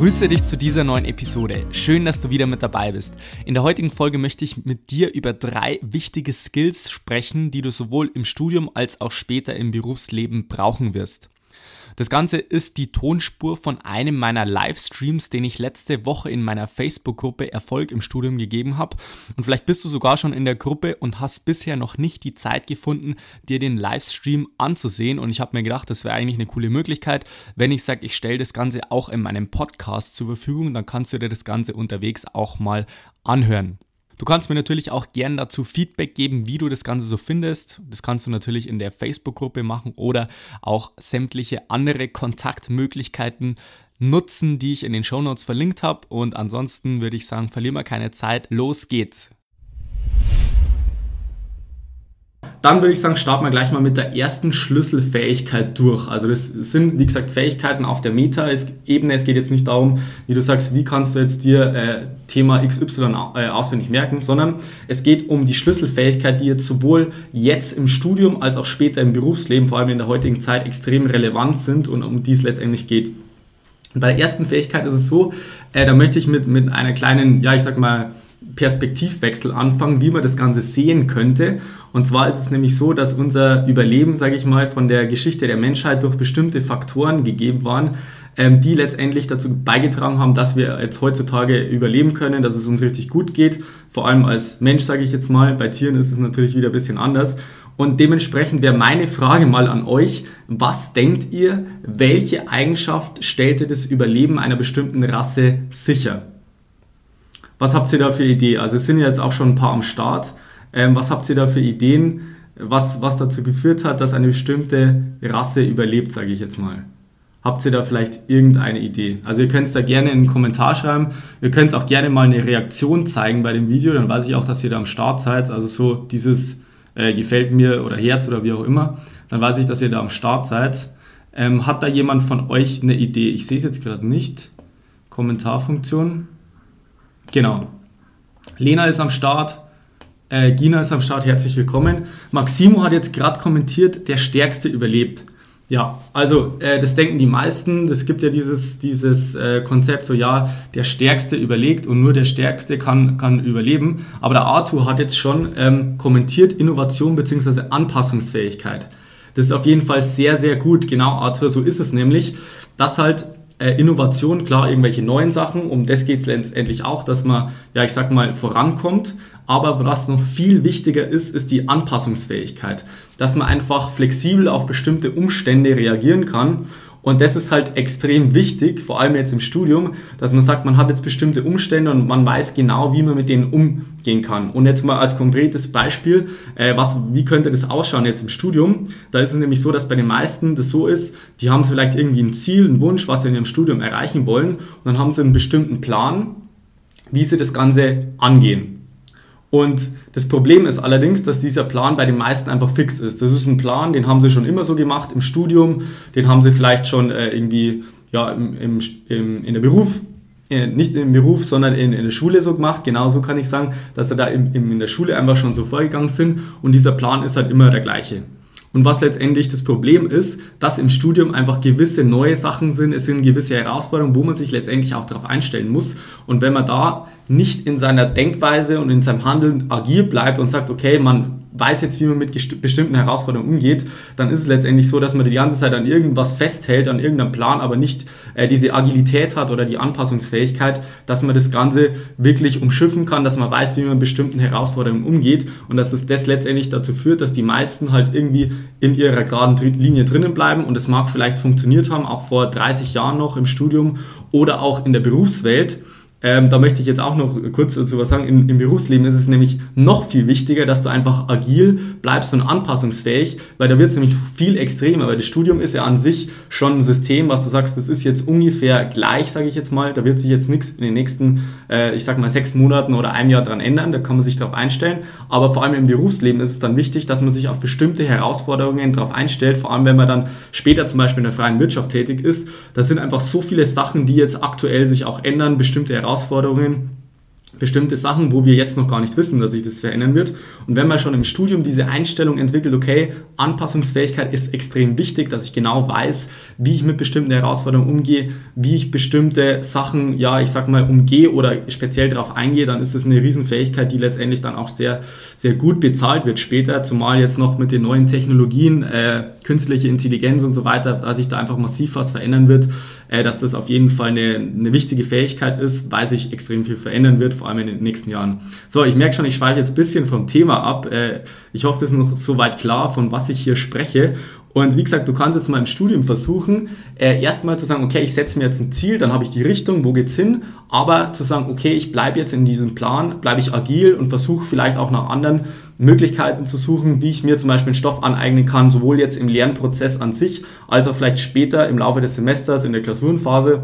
Grüße dich zu dieser neuen Episode. Schön, dass du wieder mit dabei bist. In der heutigen Folge möchte ich mit dir über drei wichtige Skills sprechen, die du sowohl im Studium als auch später im Berufsleben brauchen wirst. Das Ganze ist die Tonspur von einem meiner Livestreams, den ich letzte Woche in meiner Facebook-Gruppe Erfolg im Studium gegeben habe. Und vielleicht bist du sogar schon in der Gruppe und hast bisher noch nicht die Zeit gefunden, dir den Livestream anzusehen. Und ich habe mir gedacht, das wäre eigentlich eine coole Möglichkeit, wenn ich sage, ich stelle das Ganze auch in meinem Podcast zur Verfügung, dann kannst du dir das Ganze unterwegs auch mal anhören. Du kannst mir natürlich auch gerne dazu Feedback geben, wie du das Ganze so findest. Das kannst du natürlich in der Facebook-Gruppe machen oder auch sämtliche andere Kontaktmöglichkeiten nutzen, die ich in den Show Notes verlinkt habe. Und ansonsten würde ich sagen, verlieren wir keine Zeit. Los geht's! Dann würde ich sagen, starten wir gleich mal mit der ersten Schlüsselfähigkeit durch. Also das sind, wie gesagt, Fähigkeiten auf der Meta-Ebene. Es geht jetzt nicht darum, wie du sagst, wie kannst du jetzt dir äh, Thema XY äh, auswendig merken, sondern es geht um die Schlüsselfähigkeit, die jetzt sowohl jetzt im Studium als auch später im Berufsleben, vor allem in der heutigen Zeit, extrem relevant sind und um die es letztendlich geht. Bei der ersten Fähigkeit ist es so, äh, da möchte ich mit, mit einer kleinen, ja, ich sag mal, Perspektivwechsel anfangen, wie man das Ganze sehen könnte. Und zwar ist es nämlich so, dass unser Überleben, sage ich mal, von der Geschichte der Menschheit durch bestimmte Faktoren gegeben waren, ähm, die letztendlich dazu beigetragen haben, dass wir jetzt heutzutage überleben können, dass es uns richtig gut geht. Vor allem als Mensch, sage ich jetzt mal. Bei Tieren ist es natürlich wieder ein bisschen anders. Und dementsprechend wäre meine Frage mal an euch, was denkt ihr, welche Eigenschaft stellte das Überleben einer bestimmten Rasse sicher? Was habt ihr da für Ideen? Also es sind ja jetzt auch schon ein paar am Start. Ähm, was habt ihr da für Ideen, was, was dazu geführt hat, dass eine bestimmte Rasse überlebt, sage ich jetzt mal? Habt ihr da vielleicht irgendeine Idee? Also ihr könnt es da gerne in einen Kommentar schreiben. Ihr könnt auch gerne mal eine Reaktion zeigen bei dem Video, dann weiß ich auch, dass ihr da am Start seid. Also so dieses äh, gefällt mir oder Herz oder wie auch immer, dann weiß ich, dass ihr da am Start seid. Ähm, hat da jemand von euch eine Idee? Ich sehe es jetzt gerade nicht. Kommentarfunktion. Genau. Lena ist am Start. Äh, Gina ist am Start. Herzlich willkommen. Maximo hat jetzt gerade kommentiert, der Stärkste überlebt. Ja, also äh, das denken die meisten. Es gibt ja dieses, dieses äh, Konzept, so ja, der Stärkste überlegt und nur der Stärkste kann, kann überleben. Aber der Arthur hat jetzt schon ähm, kommentiert Innovation bzw. Anpassungsfähigkeit. Das ist auf jeden Fall sehr, sehr gut. Genau, Arthur, so ist es nämlich, dass halt äh, Innovation, klar, irgendwelche neuen Sachen, um das geht es letztendlich auch, dass man, ja, ich sag mal, vorankommt. Aber was noch viel wichtiger ist, ist die Anpassungsfähigkeit. Dass man einfach flexibel auf bestimmte Umstände reagieren kann und das ist halt extrem wichtig, vor allem jetzt im Studium, dass man sagt, man hat jetzt bestimmte Umstände und man weiß genau, wie man mit denen umgehen kann. Und jetzt mal als konkretes Beispiel, äh, was, wie könnte das ausschauen jetzt im Studium? Da ist es nämlich so, dass bei den meisten das so ist, die haben vielleicht irgendwie ein Ziel, einen Wunsch, was sie in ihrem Studium erreichen wollen und dann haben sie einen bestimmten Plan, wie sie das Ganze angehen. Und das Problem ist allerdings, dass dieser Plan bei den meisten einfach fix ist. Das ist ein Plan, den haben sie schon immer so gemacht im Studium, den haben sie vielleicht schon äh, irgendwie ja, im, im, in der Beruf, äh, nicht im Beruf, sondern in, in der Schule so gemacht. Genauso kann ich sagen, dass sie da in der Schule einfach schon so vorgegangen sind und dieser Plan ist halt immer der gleiche. Und was letztendlich das Problem ist, dass im Studium einfach gewisse neue Sachen sind, es sind gewisse Herausforderungen, wo man sich letztendlich auch darauf einstellen muss. Und wenn man da nicht in seiner Denkweise und in seinem Handeln agil bleibt und sagt, okay, man weiß jetzt, wie man mit bestimmten Herausforderungen umgeht, dann ist es letztendlich so, dass man die ganze Zeit an irgendwas festhält, an irgendeinem Plan, aber nicht äh, diese Agilität hat oder die Anpassungsfähigkeit, dass man das Ganze wirklich umschiffen kann, dass man weiß, wie man mit bestimmten Herausforderungen umgeht und dass es das letztendlich dazu führt, dass die meisten halt irgendwie in ihrer geraden Linie drinnen bleiben und es mag vielleicht funktioniert haben, auch vor 30 Jahren noch im Studium oder auch in der Berufswelt ähm, da möchte ich jetzt auch noch kurz dazu was sagen. Im, Im, Berufsleben ist es nämlich noch viel wichtiger, dass du einfach agil bleibst und anpassungsfähig, weil da wird es nämlich viel extremer, weil das Studium ist ja an sich schon ein System, was du sagst, das ist jetzt ungefähr gleich, sage ich jetzt mal. Da wird sich jetzt nichts in den nächsten, äh, ich sag mal, sechs Monaten oder einem Jahr dran ändern. Da kann man sich darauf einstellen. Aber vor allem im Berufsleben ist es dann wichtig, dass man sich auf bestimmte Herausforderungen darauf einstellt, vor allem wenn man dann später zum Beispiel in der freien Wirtschaft tätig ist. Da sind einfach so viele Sachen, die jetzt aktuell sich auch ändern, bestimmte Herausforderungen Herausforderungen, bestimmte Sachen, wo wir jetzt noch gar nicht wissen, dass sich das verändern wird. Und wenn man schon im Studium diese Einstellung entwickelt, okay, Anpassungsfähigkeit ist extrem wichtig, dass ich genau weiß, wie ich mit bestimmten Herausforderungen umgehe, wie ich bestimmte Sachen, ja, ich sag mal, umgehe oder speziell darauf eingehe, dann ist das eine Riesenfähigkeit, die letztendlich dann auch sehr, sehr gut bezahlt wird später, zumal jetzt noch mit den neuen Technologien, äh, künstliche Intelligenz und so weiter, dass sich da einfach massiv was verändern wird, äh, dass das auf jeden Fall eine, eine wichtige Fähigkeit ist, weil sich extrem viel verändern wird, vor allem in den nächsten Jahren. So, ich merke schon, ich schweife jetzt ein bisschen vom Thema ab. Äh, ich hoffe, das ist noch soweit klar, von was ich hier spreche. Und wie gesagt, du kannst jetzt mal im Studium versuchen, äh, erstmal zu sagen, okay, ich setze mir jetzt ein Ziel, dann habe ich die Richtung, wo geht's hin, aber zu sagen, okay, ich bleibe jetzt in diesem Plan, bleibe ich agil und versuche vielleicht auch nach anderen Möglichkeiten zu suchen, wie ich mir zum Beispiel einen Stoff aneignen kann, sowohl jetzt im Lernprozess an sich, als auch vielleicht später im Laufe des Semesters in der Klausurenphase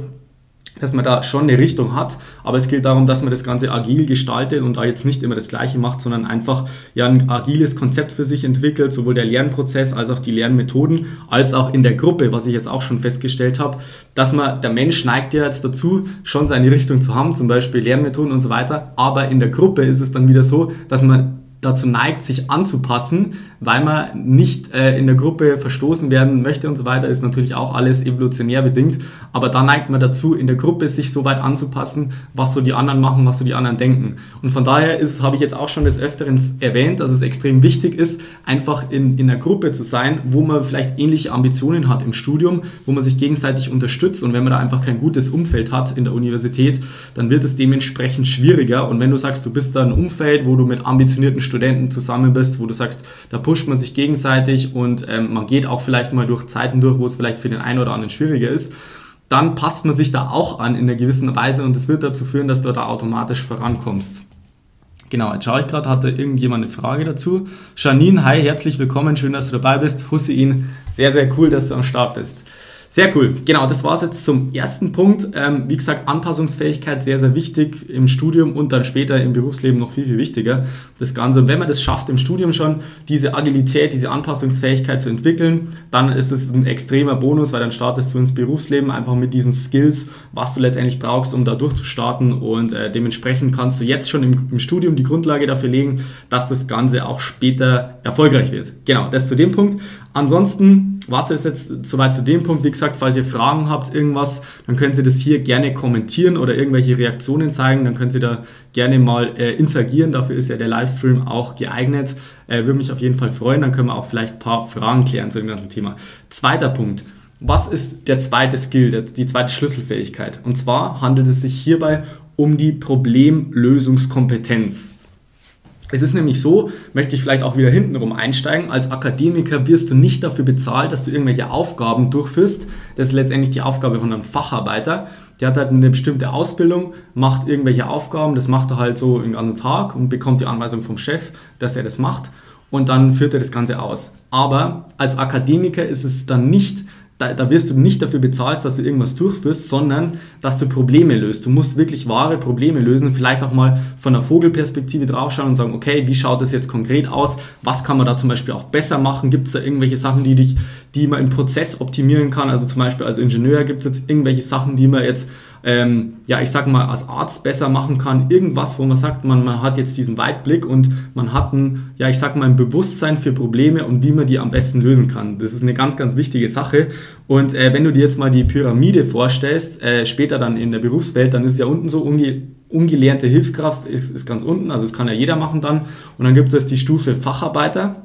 dass man da schon eine Richtung hat, aber es geht darum, dass man das Ganze agil gestaltet und da jetzt nicht immer das Gleiche macht, sondern einfach ja ein agiles Konzept für sich entwickelt, sowohl der Lernprozess als auch die Lernmethoden, als auch in der Gruppe, was ich jetzt auch schon festgestellt habe, dass man, der Mensch neigt ja jetzt dazu, schon seine Richtung zu haben, zum Beispiel Lernmethoden und so weiter, aber in der Gruppe ist es dann wieder so, dass man dazu neigt, sich anzupassen, weil man nicht äh, in der Gruppe verstoßen werden möchte und so weiter, ist natürlich auch alles evolutionär bedingt. Aber da neigt man dazu, in der Gruppe sich so weit anzupassen, was so die anderen machen, was so die anderen denken. Und von daher habe ich jetzt auch schon des Öfteren erwähnt, dass es extrem wichtig ist, einfach in, in einer Gruppe zu sein, wo man vielleicht ähnliche Ambitionen hat im Studium, wo man sich gegenseitig unterstützt. Und wenn man da einfach kein gutes Umfeld hat in der Universität, dann wird es dementsprechend schwieriger. Und wenn du sagst, du bist da ein Umfeld, wo du mit ambitionierten Studenten zusammen bist, wo du sagst, da pusht man sich gegenseitig und ähm, man geht auch vielleicht mal durch Zeiten durch, wo es vielleicht für den einen oder anderen schwieriger ist, dann passt man sich da auch an in einer gewissen Weise und es wird dazu führen, dass du da automatisch vorankommst. Genau, jetzt schaue ich gerade, hatte irgendjemand eine Frage dazu? Janine, hi, herzlich willkommen, schön, dass du dabei bist. Hussein, sehr, sehr cool, dass du am Start bist. Sehr cool. Genau, das war es jetzt zum ersten Punkt. Ähm, wie gesagt, Anpassungsfähigkeit sehr, sehr wichtig im Studium und dann später im Berufsleben noch viel, viel wichtiger. Das Ganze, wenn man das schafft im Studium schon, diese Agilität, diese Anpassungsfähigkeit zu entwickeln, dann ist es ein extremer Bonus, weil dann startest du ins Berufsleben einfach mit diesen Skills, was du letztendlich brauchst, um da durchzustarten und äh, dementsprechend kannst du jetzt schon im, im Studium die Grundlage dafür legen, dass das Ganze auch später erfolgreich wird. Genau, das zu dem Punkt. Ansonsten was ist jetzt soweit zu dem Punkt. Wie gesagt, falls ihr Fragen habt, irgendwas, dann könnt ihr das hier gerne kommentieren oder irgendwelche Reaktionen zeigen. Dann könnt ihr da gerne mal äh, interagieren. Dafür ist ja der Livestream auch geeignet. Äh, würde mich auf jeden Fall freuen. Dann können wir auch vielleicht ein paar Fragen klären zu dem ganzen Thema. Zweiter Punkt. Was ist der zweite Skill, die zweite Schlüsselfähigkeit? Und zwar handelt es sich hierbei um die Problemlösungskompetenz. Es ist nämlich so, möchte ich vielleicht auch wieder hintenrum einsteigen, als Akademiker wirst du nicht dafür bezahlt, dass du irgendwelche Aufgaben durchführst. Das ist letztendlich die Aufgabe von einem Facharbeiter. Der hat halt eine bestimmte Ausbildung, macht irgendwelche Aufgaben, das macht er halt so den ganzen Tag und bekommt die Anweisung vom Chef, dass er das macht und dann führt er das Ganze aus. Aber als Akademiker ist es dann nicht da, da, wirst du nicht dafür bezahlt, dass du irgendwas durchführst, sondern dass du Probleme löst. Du musst wirklich wahre Probleme lösen, vielleicht auch mal von der Vogelperspektive draufschauen und sagen, okay, wie schaut das jetzt konkret aus? Was kann man da zum Beispiel auch besser machen? Gibt es da irgendwelche Sachen, die, dich, die man im Prozess optimieren kann? Also zum Beispiel als Ingenieur gibt es jetzt irgendwelche Sachen, die man jetzt ähm, ja, ich sag mal, als Arzt besser machen kann. Irgendwas, wo man sagt, man, man hat jetzt diesen Weitblick und man hat ein, ja, ich sag mal, ein Bewusstsein für Probleme und wie man die am besten lösen kann. Das ist eine ganz, ganz wichtige Sache. Und äh, wenn du dir jetzt mal die Pyramide vorstellst, äh, später dann in der Berufswelt, dann ist ja unten so unge ungelernte Hilfskraft ist, ist ganz unten, also das kann ja jeder machen dann. Und dann gibt es die Stufe Facharbeiter.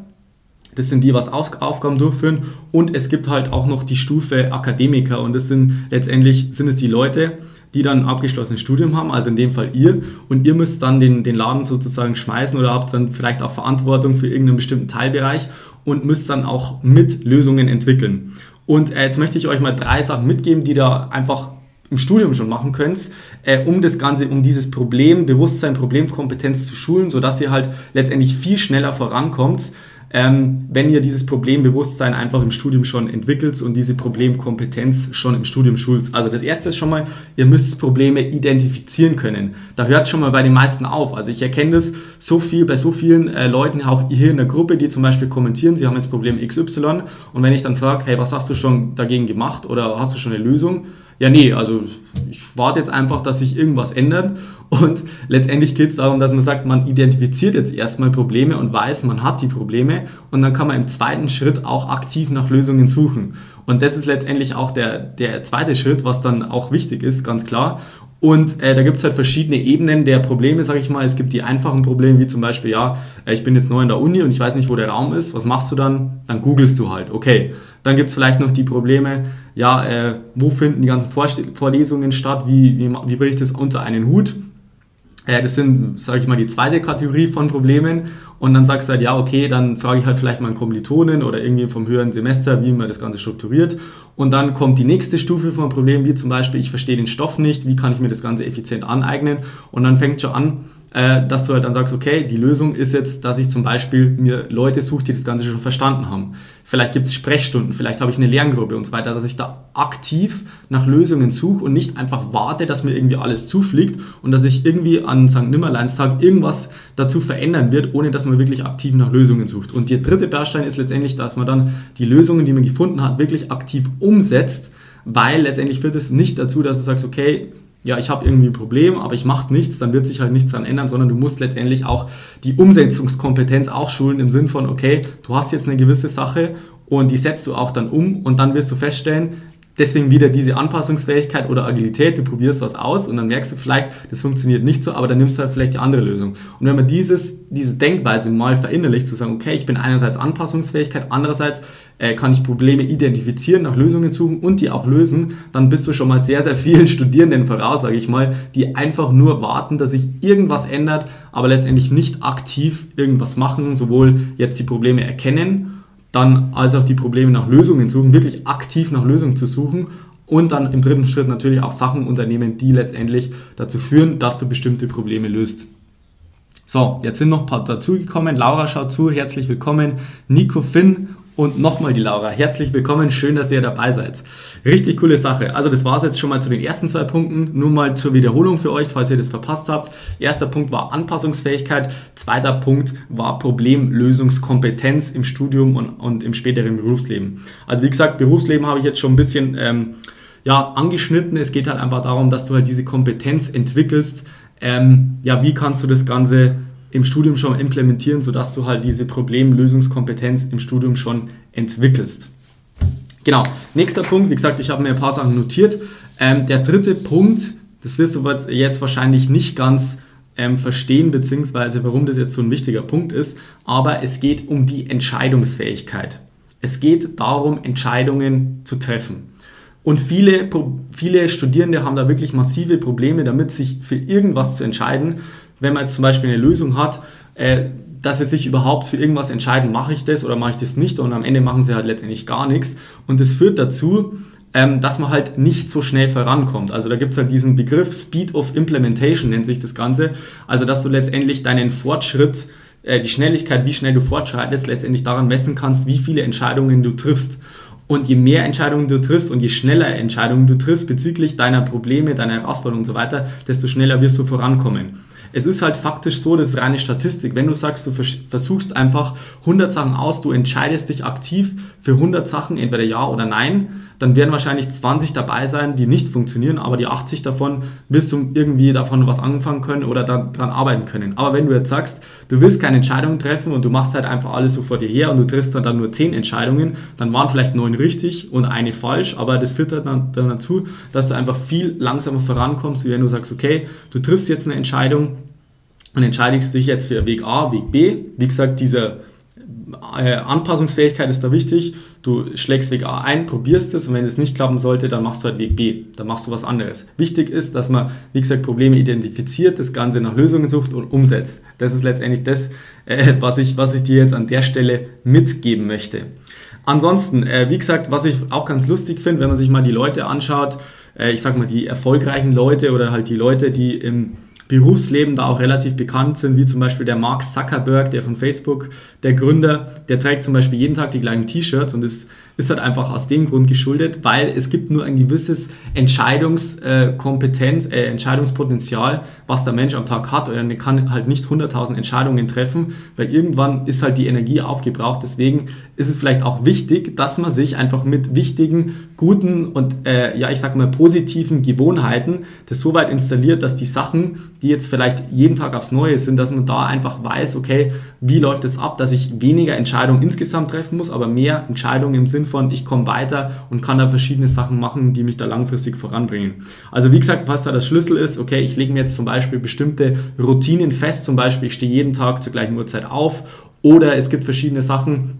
Das sind die, was Aufgaben durchführen. Und es gibt halt auch noch die Stufe Akademiker. Und das sind letztendlich sind es die Leute, die dann ein abgeschlossenes Studium haben, also in dem Fall ihr, und ihr müsst dann den, den Laden sozusagen schmeißen oder habt dann vielleicht auch Verantwortung für irgendeinen bestimmten Teilbereich und müsst dann auch mit Lösungen entwickeln. Und äh, jetzt möchte ich euch mal drei Sachen mitgeben, die da einfach im Studium schon machen könnt, äh, um das Ganze, um dieses Problem, Bewusstsein, Problemkompetenz zu schulen, sodass ihr halt letztendlich viel schneller vorankommt, ähm, wenn ihr dieses Problembewusstsein einfach im Studium schon entwickelt und diese Problemkompetenz schon im Studium schult. Also das erste ist schon mal, ihr müsst Probleme identifizieren können. Da hört schon mal bei den meisten auf. Also ich erkenne das so viel bei so vielen äh, Leuten, auch hier in der Gruppe, die zum Beispiel kommentieren, sie haben jetzt Problem XY und wenn ich dann frage, hey, was hast du schon dagegen gemacht oder hast du schon eine Lösung? Ja, nee, also ich warte jetzt einfach, dass sich irgendwas ändert. Und letztendlich geht es darum, dass man sagt, man identifiziert jetzt erstmal Probleme und weiß, man hat die Probleme. Und dann kann man im zweiten Schritt auch aktiv nach Lösungen suchen. Und das ist letztendlich auch der, der zweite Schritt, was dann auch wichtig ist, ganz klar. Und äh, da gibt es halt verschiedene Ebenen der Probleme, sage ich mal. Es gibt die einfachen Probleme, wie zum Beispiel, ja, äh, ich bin jetzt neu in der Uni und ich weiß nicht, wo der Raum ist. Was machst du dann? Dann googelst du halt. Okay. Dann gibt es vielleicht noch die Probleme, ja, äh, wo finden die ganzen Vorlesungen statt? Wie, wie, wie bringe ich das unter einen Hut? Äh, das sind, sage ich mal, die zweite Kategorie von Problemen. Und dann sagst du halt, ja, okay, dann frage ich halt vielleicht mal einen Kommilitonen oder irgendwie vom höheren Semester, wie man das Ganze strukturiert. Und dann kommt die nächste Stufe von Problemen, wie zum Beispiel, ich verstehe den Stoff nicht, wie kann ich mir das Ganze effizient aneignen? Und dann fängt schon an, äh, dass du halt dann sagst, okay, die Lösung ist jetzt, dass ich zum Beispiel mir Leute suche, die das Ganze schon verstanden haben. Vielleicht gibt es Sprechstunden, vielleicht habe ich eine Lerngruppe und so weiter, dass ich da aktiv nach Lösungen suche und nicht einfach warte, dass mir irgendwie alles zufliegt und dass ich irgendwie an St. Nimmerleinstag irgendwas dazu verändern wird, ohne dass man wirklich aktiv nach Lösungen sucht. Und der dritte Baustein ist letztendlich, dass man dann die Lösungen, die man gefunden hat, wirklich aktiv umsetzt, weil letztendlich führt es nicht dazu, dass du sagst, okay, ja, ich habe irgendwie ein Problem, aber ich mache nichts, dann wird sich halt nichts daran ändern, sondern du musst letztendlich auch die Umsetzungskompetenz auch schulen im Sinn von, okay, du hast jetzt eine gewisse Sache und die setzt du auch dann um und dann wirst du feststellen, Deswegen wieder diese Anpassungsfähigkeit oder Agilität, du probierst was aus und dann merkst du vielleicht, das funktioniert nicht so, aber dann nimmst du halt vielleicht die andere Lösung. Und wenn man dieses, diese Denkweise mal verinnerlicht, zu sagen, okay, ich bin einerseits Anpassungsfähigkeit, andererseits äh, kann ich Probleme identifizieren, nach Lösungen suchen und die auch lösen, dann bist du schon mal sehr, sehr vielen Studierenden voraus, sage ich mal, die einfach nur warten, dass sich irgendwas ändert, aber letztendlich nicht aktiv irgendwas machen, sowohl jetzt die Probleme erkennen, dann als auch die Probleme nach Lösungen suchen, wirklich aktiv nach Lösungen zu suchen und dann im dritten Schritt natürlich auch Sachen unternehmen, die letztendlich dazu führen, dass du bestimmte Probleme löst. So, jetzt sind noch ein paar dazugekommen. Laura schaut zu, herzlich willkommen. Nico Finn und nochmal die Laura. Herzlich willkommen, schön, dass ihr dabei seid. Richtig coole Sache. Also das war es jetzt schon mal zu den ersten zwei Punkten. Nur mal zur Wiederholung für euch, falls ihr das verpasst habt. Erster Punkt war Anpassungsfähigkeit. Zweiter Punkt war Problemlösungskompetenz im Studium und, und im späteren Berufsleben. Also wie gesagt, Berufsleben habe ich jetzt schon ein bisschen ähm, ja, angeschnitten. Es geht halt einfach darum, dass du halt diese Kompetenz entwickelst. Ähm, ja, wie kannst du das Ganze im Studium schon implementieren, sodass du halt diese Problemlösungskompetenz im Studium schon entwickelst. Genau, nächster Punkt, wie gesagt, ich habe mir ein paar Sachen notiert. Ähm, der dritte Punkt, das wirst du jetzt wahrscheinlich nicht ganz ähm, verstehen, beziehungsweise warum das jetzt so ein wichtiger Punkt ist, aber es geht um die Entscheidungsfähigkeit. Es geht darum, Entscheidungen zu treffen. Und viele, viele Studierende haben da wirklich massive Probleme damit, sich für irgendwas zu entscheiden, wenn man jetzt zum Beispiel eine Lösung hat, äh, dass sie sich überhaupt für irgendwas entscheiden, mache ich das oder mache ich das nicht und am Ende machen sie halt letztendlich gar nichts. Und das führt dazu, ähm, dass man halt nicht so schnell vorankommt. Also da gibt es halt diesen Begriff Speed of Implementation, nennt sich das Ganze. Also dass du letztendlich deinen Fortschritt, äh, die Schnelligkeit, wie schnell du fortschreitest, letztendlich daran messen kannst, wie viele Entscheidungen du triffst. Und je mehr Entscheidungen du triffst und je schneller Entscheidungen du triffst bezüglich deiner Probleme, deiner Herausforderungen und so weiter, desto schneller wirst du vorankommen es ist halt faktisch so, das ist reine Statistik. Wenn du sagst, du versuchst einfach 100 Sachen aus, du entscheidest dich aktiv für 100 Sachen, entweder ja oder nein, dann werden wahrscheinlich 20 dabei sein, die nicht funktionieren, aber die 80 davon wirst du irgendwie davon was anfangen können oder daran arbeiten können. Aber wenn du jetzt sagst, du willst keine Entscheidung treffen und du machst halt einfach alles so vor dir her und du triffst dann, dann nur 10 Entscheidungen, dann waren vielleicht 9 richtig und eine falsch, aber das führt dann, dann dazu, dass du einfach viel langsamer vorankommst, wie wenn du sagst, okay, du triffst jetzt eine Entscheidung und entscheidest dich jetzt für Weg A, Weg B. Wie gesagt, diese äh, Anpassungsfähigkeit ist da wichtig. Du schlägst Weg A ein, probierst es und wenn es nicht klappen sollte, dann machst du halt Weg B. Dann machst du was anderes. Wichtig ist, dass man, wie gesagt, Probleme identifiziert, das Ganze nach Lösungen sucht und umsetzt. Das ist letztendlich das, äh, was, ich, was ich dir jetzt an der Stelle mitgeben möchte. Ansonsten, äh, wie gesagt, was ich auch ganz lustig finde, wenn man sich mal die Leute anschaut, äh, ich sag mal, die erfolgreichen Leute oder halt die Leute, die im Berufsleben da auch relativ bekannt sind, wie zum Beispiel der Mark Zuckerberg, der von Facebook, der Gründer, der trägt zum Beispiel jeden Tag die gleichen T-Shirts und ist, ist halt einfach aus dem Grund geschuldet, weil es gibt nur ein gewisses Entscheidungskompetenz, äh, Entscheidungspotenzial, was der Mensch am Tag hat. Er kann halt nicht 100.000 Entscheidungen treffen, weil irgendwann ist halt die Energie aufgebraucht. Deswegen ist es vielleicht auch wichtig, dass man sich einfach mit wichtigen, guten und äh, ja, ich sag mal positiven Gewohnheiten das so weit installiert, dass die Sachen, die jetzt vielleicht jeden Tag aufs Neue sind, dass man da einfach weiß, okay, wie läuft es ab, dass ich weniger Entscheidungen insgesamt treffen muss, aber mehr Entscheidungen im Sinn von, ich komme weiter und kann da verschiedene Sachen machen, die mich da langfristig voranbringen. Also wie gesagt, was da der Schlüssel ist, okay, ich lege mir jetzt zum Beispiel bestimmte Routinen fest, zum Beispiel ich stehe jeden Tag zur gleichen Uhrzeit auf oder es gibt verschiedene Sachen,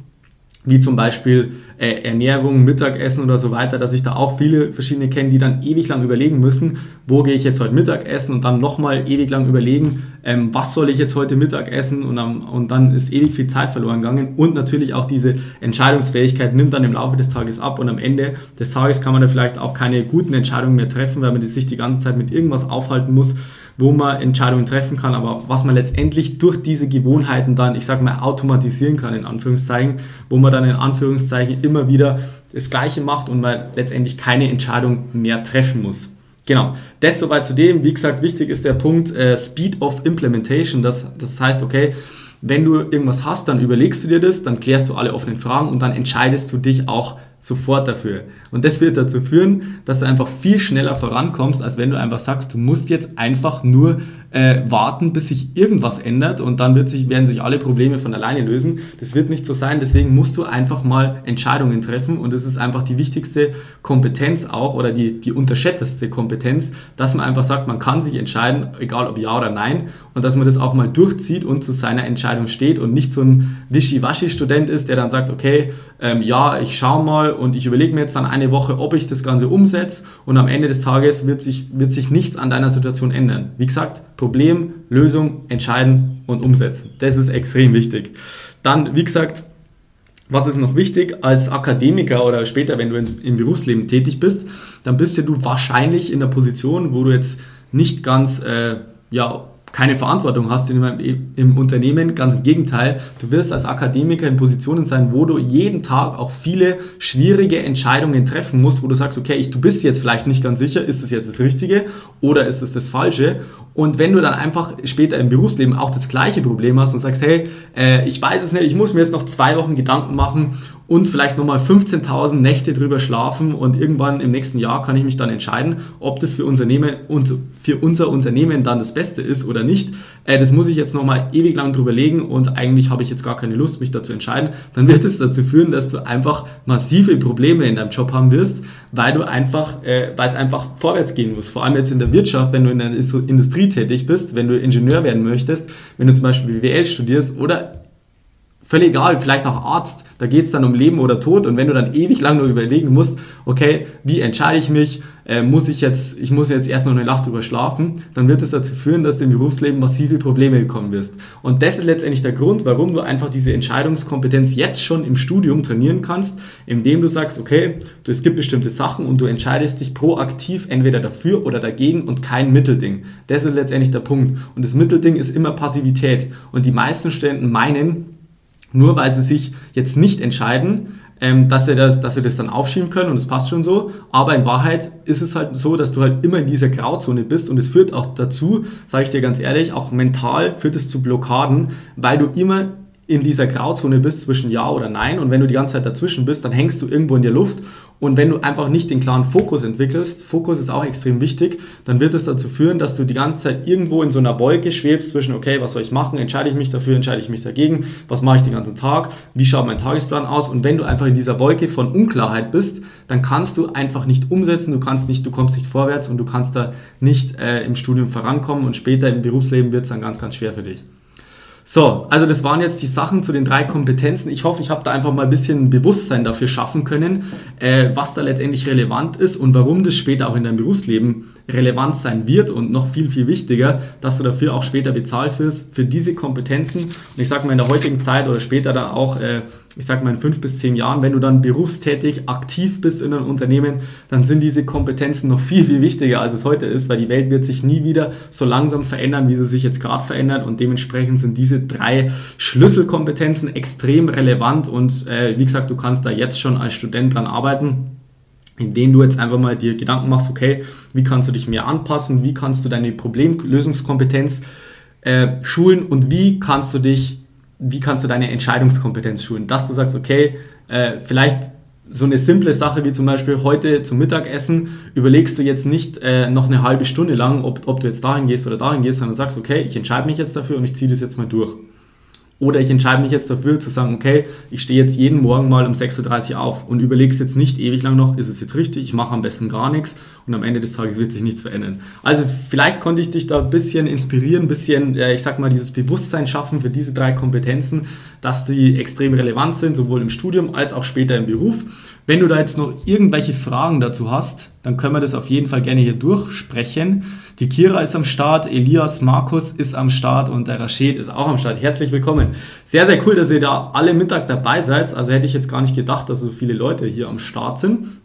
wie zum Beispiel äh, Ernährung, Mittagessen oder so weiter, dass ich da auch viele verschiedene kenne, die dann ewig lang überlegen müssen, wo gehe ich jetzt heute Mittag essen und dann nochmal ewig lang überlegen, ähm, was soll ich jetzt heute Mittag essen und, ähm, und dann ist ewig viel Zeit verloren gegangen. Und natürlich auch diese Entscheidungsfähigkeit nimmt dann im Laufe des Tages ab und am Ende des Tages kann man da vielleicht auch keine guten Entscheidungen mehr treffen, weil man sich die ganze Zeit mit irgendwas aufhalten muss, wo man Entscheidungen treffen kann, aber was man letztendlich durch diese Gewohnheiten dann, ich sage mal, automatisieren kann, in Anführungszeichen, wo man dann in Anführungszeichen immer wieder das Gleiche macht und man letztendlich keine Entscheidung mehr treffen muss. Genau, das soweit zu dem. Wie gesagt, wichtig ist der Punkt äh, Speed of Implementation. Das, das heißt, okay, wenn du irgendwas hast, dann überlegst du dir das, dann klärst du alle offenen Fragen und dann entscheidest du dich auch sofort dafür. Und das wird dazu führen, dass du einfach viel schneller vorankommst, als wenn du einfach sagst, du musst jetzt einfach nur äh, warten, bis sich irgendwas ändert und dann wird sich, werden sich alle Probleme von alleine lösen. Das wird nicht so sein, deswegen musst du einfach mal Entscheidungen treffen und das ist einfach die wichtigste Kompetenz auch oder die, die unterschätzteste Kompetenz, dass man einfach sagt, man kann sich entscheiden, egal ob ja oder nein und dass man das auch mal durchzieht und zu seiner Entscheidung steht und nicht so ein Wischiwaschi-Student ist, der dann sagt, okay, ähm, ja, ich schaue mal und ich überlege mir jetzt dann eine Woche, ob ich das Ganze umsetze und am Ende des Tages wird sich, wird sich nichts an deiner Situation ändern. Wie gesagt, Problem, Lösung, entscheiden und umsetzen. Das ist extrem wichtig. Dann, wie gesagt, was ist noch wichtig? Als Akademiker oder später, wenn du im Berufsleben tätig bist, dann bist ja du wahrscheinlich in der Position, wo du jetzt nicht ganz äh, ja, keine Verantwortung hast in, im Unternehmen. Ganz im Gegenteil, du wirst als Akademiker in Positionen sein, wo du jeden Tag auch viele schwierige Entscheidungen treffen musst, wo du sagst, okay, ich, du bist jetzt vielleicht nicht ganz sicher, ist es jetzt das Richtige oder ist es das Falsche? Und wenn du dann einfach später im Berufsleben auch das gleiche Problem hast und sagst, hey, äh, ich weiß es nicht, ich muss mir jetzt noch zwei Wochen Gedanken machen und vielleicht nochmal 15.000 Nächte drüber schlafen und irgendwann im nächsten Jahr kann ich mich dann entscheiden, ob das für, Unternehmen und für unser Unternehmen dann das Beste ist oder nicht. Äh, das muss ich jetzt nochmal ewig lang drüber legen und eigentlich habe ich jetzt gar keine Lust, mich dazu entscheiden. Dann wird es dazu führen, dass du einfach massive Probleme in deinem Job haben wirst, weil du einfach, äh, weil es einfach vorwärts gehen muss. Vor allem jetzt in der Wirtschaft, wenn du in der Industrie tätig bist, wenn du Ingenieur werden möchtest, wenn du zum Beispiel BWL studierst oder völlig egal, vielleicht auch Arzt, da geht es dann um Leben oder Tod und wenn du dann ewig lang nur überlegen musst, okay, wie entscheide ich mich, äh, muss ich jetzt, ich muss jetzt erst noch eine Nacht drüber schlafen, dann wird es dazu führen, dass du im Berufsleben massive Probleme bekommen wirst. Und das ist letztendlich der Grund, warum du einfach diese Entscheidungskompetenz jetzt schon im Studium trainieren kannst, indem du sagst, okay, du, es gibt bestimmte Sachen und du entscheidest dich proaktiv entweder dafür oder dagegen und kein Mittelding. Das ist letztendlich der Punkt. Und das Mittelding ist immer Passivität. Und die meisten Studenten meinen, nur weil sie sich jetzt nicht entscheiden, ähm, dass, sie das, dass sie das dann aufschieben können und es passt schon so. Aber in Wahrheit ist es halt so, dass du halt immer in dieser Grauzone bist und es führt auch dazu, sage ich dir ganz ehrlich, auch mental führt es zu Blockaden, weil du immer in dieser Grauzone bist zwischen Ja oder Nein und wenn du die ganze Zeit dazwischen bist, dann hängst du irgendwo in der Luft und wenn du einfach nicht den klaren Fokus entwickelst, Fokus ist auch extrem wichtig, dann wird es dazu führen, dass du die ganze Zeit irgendwo in so einer Wolke schwebst zwischen, okay, was soll ich machen, entscheide ich mich dafür, entscheide ich mich dagegen, was mache ich den ganzen Tag, wie schaut mein Tagesplan aus? Und wenn du einfach in dieser Wolke von Unklarheit bist, dann kannst du einfach nicht umsetzen, du kannst nicht, du kommst nicht vorwärts und du kannst da nicht äh, im Studium vorankommen und später im Berufsleben wird es dann ganz, ganz schwer für dich. So, also das waren jetzt die Sachen zu den drei Kompetenzen. Ich hoffe, ich habe da einfach mal ein bisschen Bewusstsein dafür schaffen können, äh, was da letztendlich relevant ist und warum das später auch in deinem Berufsleben relevant sein wird und noch viel, viel wichtiger, dass du dafür auch später bezahlt wirst für diese Kompetenzen. Und ich sage mal in der heutigen Zeit oder später da auch, äh, ich sage mal in fünf bis zehn Jahren, wenn du dann berufstätig aktiv bist in einem Unternehmen, dann sind diese Kompetenzen noch viel, viel wichtiger, als es heute ist, weil die Welt wird sich nie wieder so langsam verändern, wie sie sich jetzt gerade verändert. Und dementsprechend sind diese drei Schlüsselkompetenzen extrem relevant. Und äh, wie gesagt, du kannst da jetzt schon als Student dran arbeiten indem du jetzt einfach mal dir Gedanken machst, okay, wie kannst du dich mehr anpassen, wie kannst du deine Problemlösungskompetenz äh, schulen und wie kannst du dich, wie kannst du deine Entscheidungskompetenz schulen, dass du sagst, okay, äh, vielleicht so eine simple Sache wie zum Beispiel heute zum Mittagessen überlegst du jetzt nicht äh, noch eine halbe Stunde lang, ob, ob du jetzt dahin gehst oder dahin gehst, sondern sagst, okay, ich entscheide mich jetzt dafür und ich ziehe das jetzt mal durch. Oder ich entscheide mich jetzt dafür zu sagen, okay, ich stehe jetzt jeden Morgen mal um 6.30 Uhr auf und überlege es jetzt nicht ewig lang noch, ist es jetzt richtig, ich mache am besten gar nichts und am Ende des Tages wird sich nichts verändern. Also vielleicht konnte ich dich da ein bisschen inspirieren, ein bisschen, ich sag mal, dieses Bewusstsein schaffen für diese drei Kompetenzen, dass die extrem relevant sind, sowohl im Studium als auch später im Beruf. Wenn du da jetzt noch irgendwelche Fragen dazu hast, dann können wir das auf jeden Fall gerne hier durchsprechen. Die Kira ist am Start, Elias, Markus ist am Start und der Rashid ist auch am Start. Herzlich willkommen. Sehr, sehr cool, dass ihr da alle Mittag dabei seid. Also hätte ich jetzt gar nicht gedacht, dass so viele Leute hier am Start sind.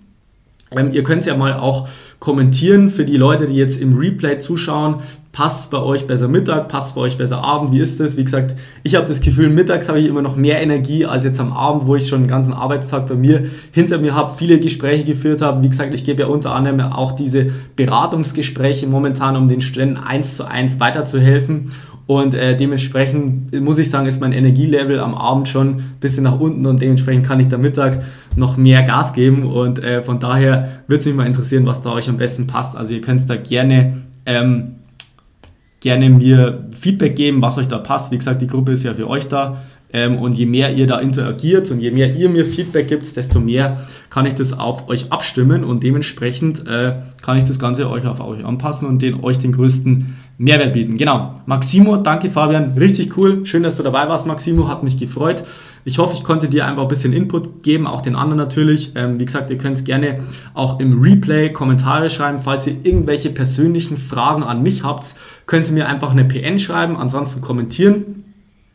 Ähm, ihr könnt ja mal auch kommentieren für die Leute, die jetzt im Replay zuschauen. Passt bei euch besser Mittag, passt bei euch besser Abend? Wie ist das? Wie gesagt, ich habe das Gefühl, mittags habe ich immer noch mehr Energie als jetzt am Abend, wo ich schon den ganzen Arbeitstag bei mir hinter mir habe, viele Gespräche geführt habe. Wie gesagt, ich gebe ja unter anderem auch diese Beratungsgespräche momentan, um den Studenten eins zu eins weiterzuhelfen. Und äh, dementsprechend muss ich sagen, ist mein Energielevel am Abend schon ein bisschen nach unten und dementsprechend kann ich da Mittag noch mehr Gas geben. Und äh, von daher würde es mich mal interessieren, was da euch am besten passt. Also ihr könnt da gerne, ähm, gerne mir Feedback geben, was euch da passt. Wie gesagt, die Gruppe ist ja für euch da. Ähm, und je mehr ihr da interagiert und je mehr ihr mir Feedback gibt, desto mehr kann ich das auf euch abstimmen und dementsprechend äh, kann ich das Ganze euch auf euch anpassen und den, euch den größten Mehrwert bieten. Genau. Maximo, danke Fabian, richtig cool. Schön, dass du dabei warst, Maximo, hat mich gefreut. Ich hoffe, ich konnte dir einfach ein bisschen Input geben, auch den anderen natürlich. Ähm, wie gesagt, ihr könnt gerne auch im Replay Kommentare schreiben. Falls ihr irgendwelche persönlichen Fragen an mich habt, könnt ihr mir einfach eine PN schreiben, ansonsten kommentieren.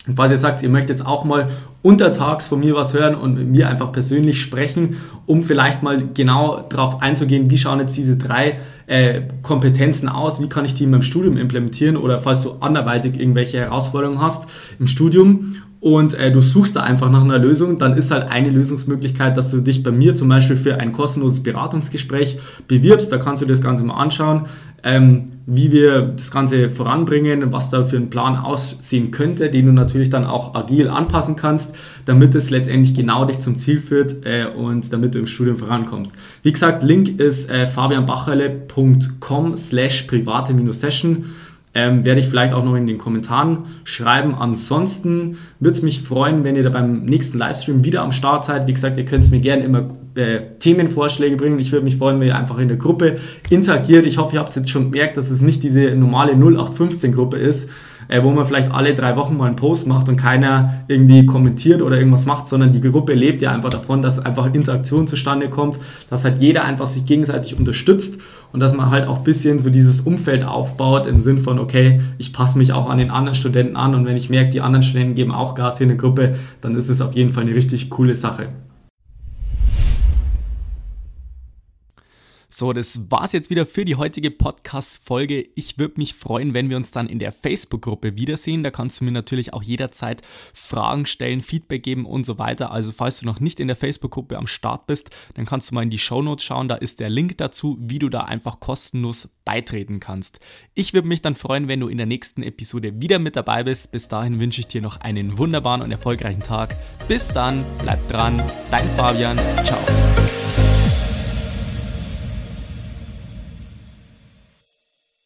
Und falls ihr sagt, ihr möchtet jetzt auch mal untertags von mir was hören und mit mir einfach persönlich sprechen, um vielleicht mal genau darauf einzugehen, wie schauen jetzt diese drei äh, Kompetenzen aus, wie kann ich die in meinem Studium implementieren oder falls du anderweitig irgendwelche Herausforderungen hast im Studium und äh, du suchst da einfach nach einer Lösung, dann ist halt eine Lösungsmöglichkeit, dass du dich bei mir zum Beispiel für ein kostenloses Beratungsgespräch bewirbst. Da kannst du dir das Ganze mal anschauen, ähm, wie wir das Ganze voranbringen, was da für ein Plan aussehen könnte, den du natürlich dann auch agil anpassen kannst, damit es letztendlich genau dich zum Ziel führt äh, und damit du im Studium vorankommst. Wie gesagt, Link ist äh, fabianbacherle.com slash private-session ähm, werde ich vielleicht auch noch in den Kommentaren schreiben. Ansonsten würde es mich freuen, wenn ihr da beim nächsten Livestream wieder am Start seid. Wie gesagt, ihr könnt mir gerne immer äh, Themenvorschläge bringen. Ich würde mich freuen, wenn ihr einfach in der Gruppe interagiert. Ich hoffe, ihr habt jetzt schon gemerkt, dass es nicht diese normale 0815-Gruppe ist, äh, wo man vielleicht alle drei Wochen mal einen Post macht und keiner irgendwie kommentiert oder irgendwas macht, sondern die Gruppe lebt ja einfach davon, dass einfach Interaktion zustande kommt, dass halt jeder einfach sich gegenseitig unterstützt und dass man halt auch ein bisschen so dieses Umfeld aufbaut im Sinn von, okay, ich passe mich auch an den anderen Studenten an und wenn ich merke, die anderen Studenten geben auch Gas hier in der Gruppe, dann ist es auf jeden Fall eine richtig coole Sache. So, das war's jetzt wieder für die heutige Podcast-Folge. Ich würde mich freuen, wenn wir uns dann in der Facebook-Gruppe wiedersehen. Da kannst du mir natürlich auch jederzeit Fragen stellen, Feedback geben und so weiter. Also, falls du noch nicht in der Facebook-Gruppe am Start bist, dann kannst du mal in die Show Notes schauen. Da ist der Link dazu, wie du da einfach kostenlos beitreten kannst. Ich würde mich dann freuen, wenn du in der nächsten Episode wieder mit dabei bist. Bis dahin wünsche ich dir noch einen wunderbaren und erfolgreichen Tag. Bis dann, bleib dran, dein Fabian. Ciao.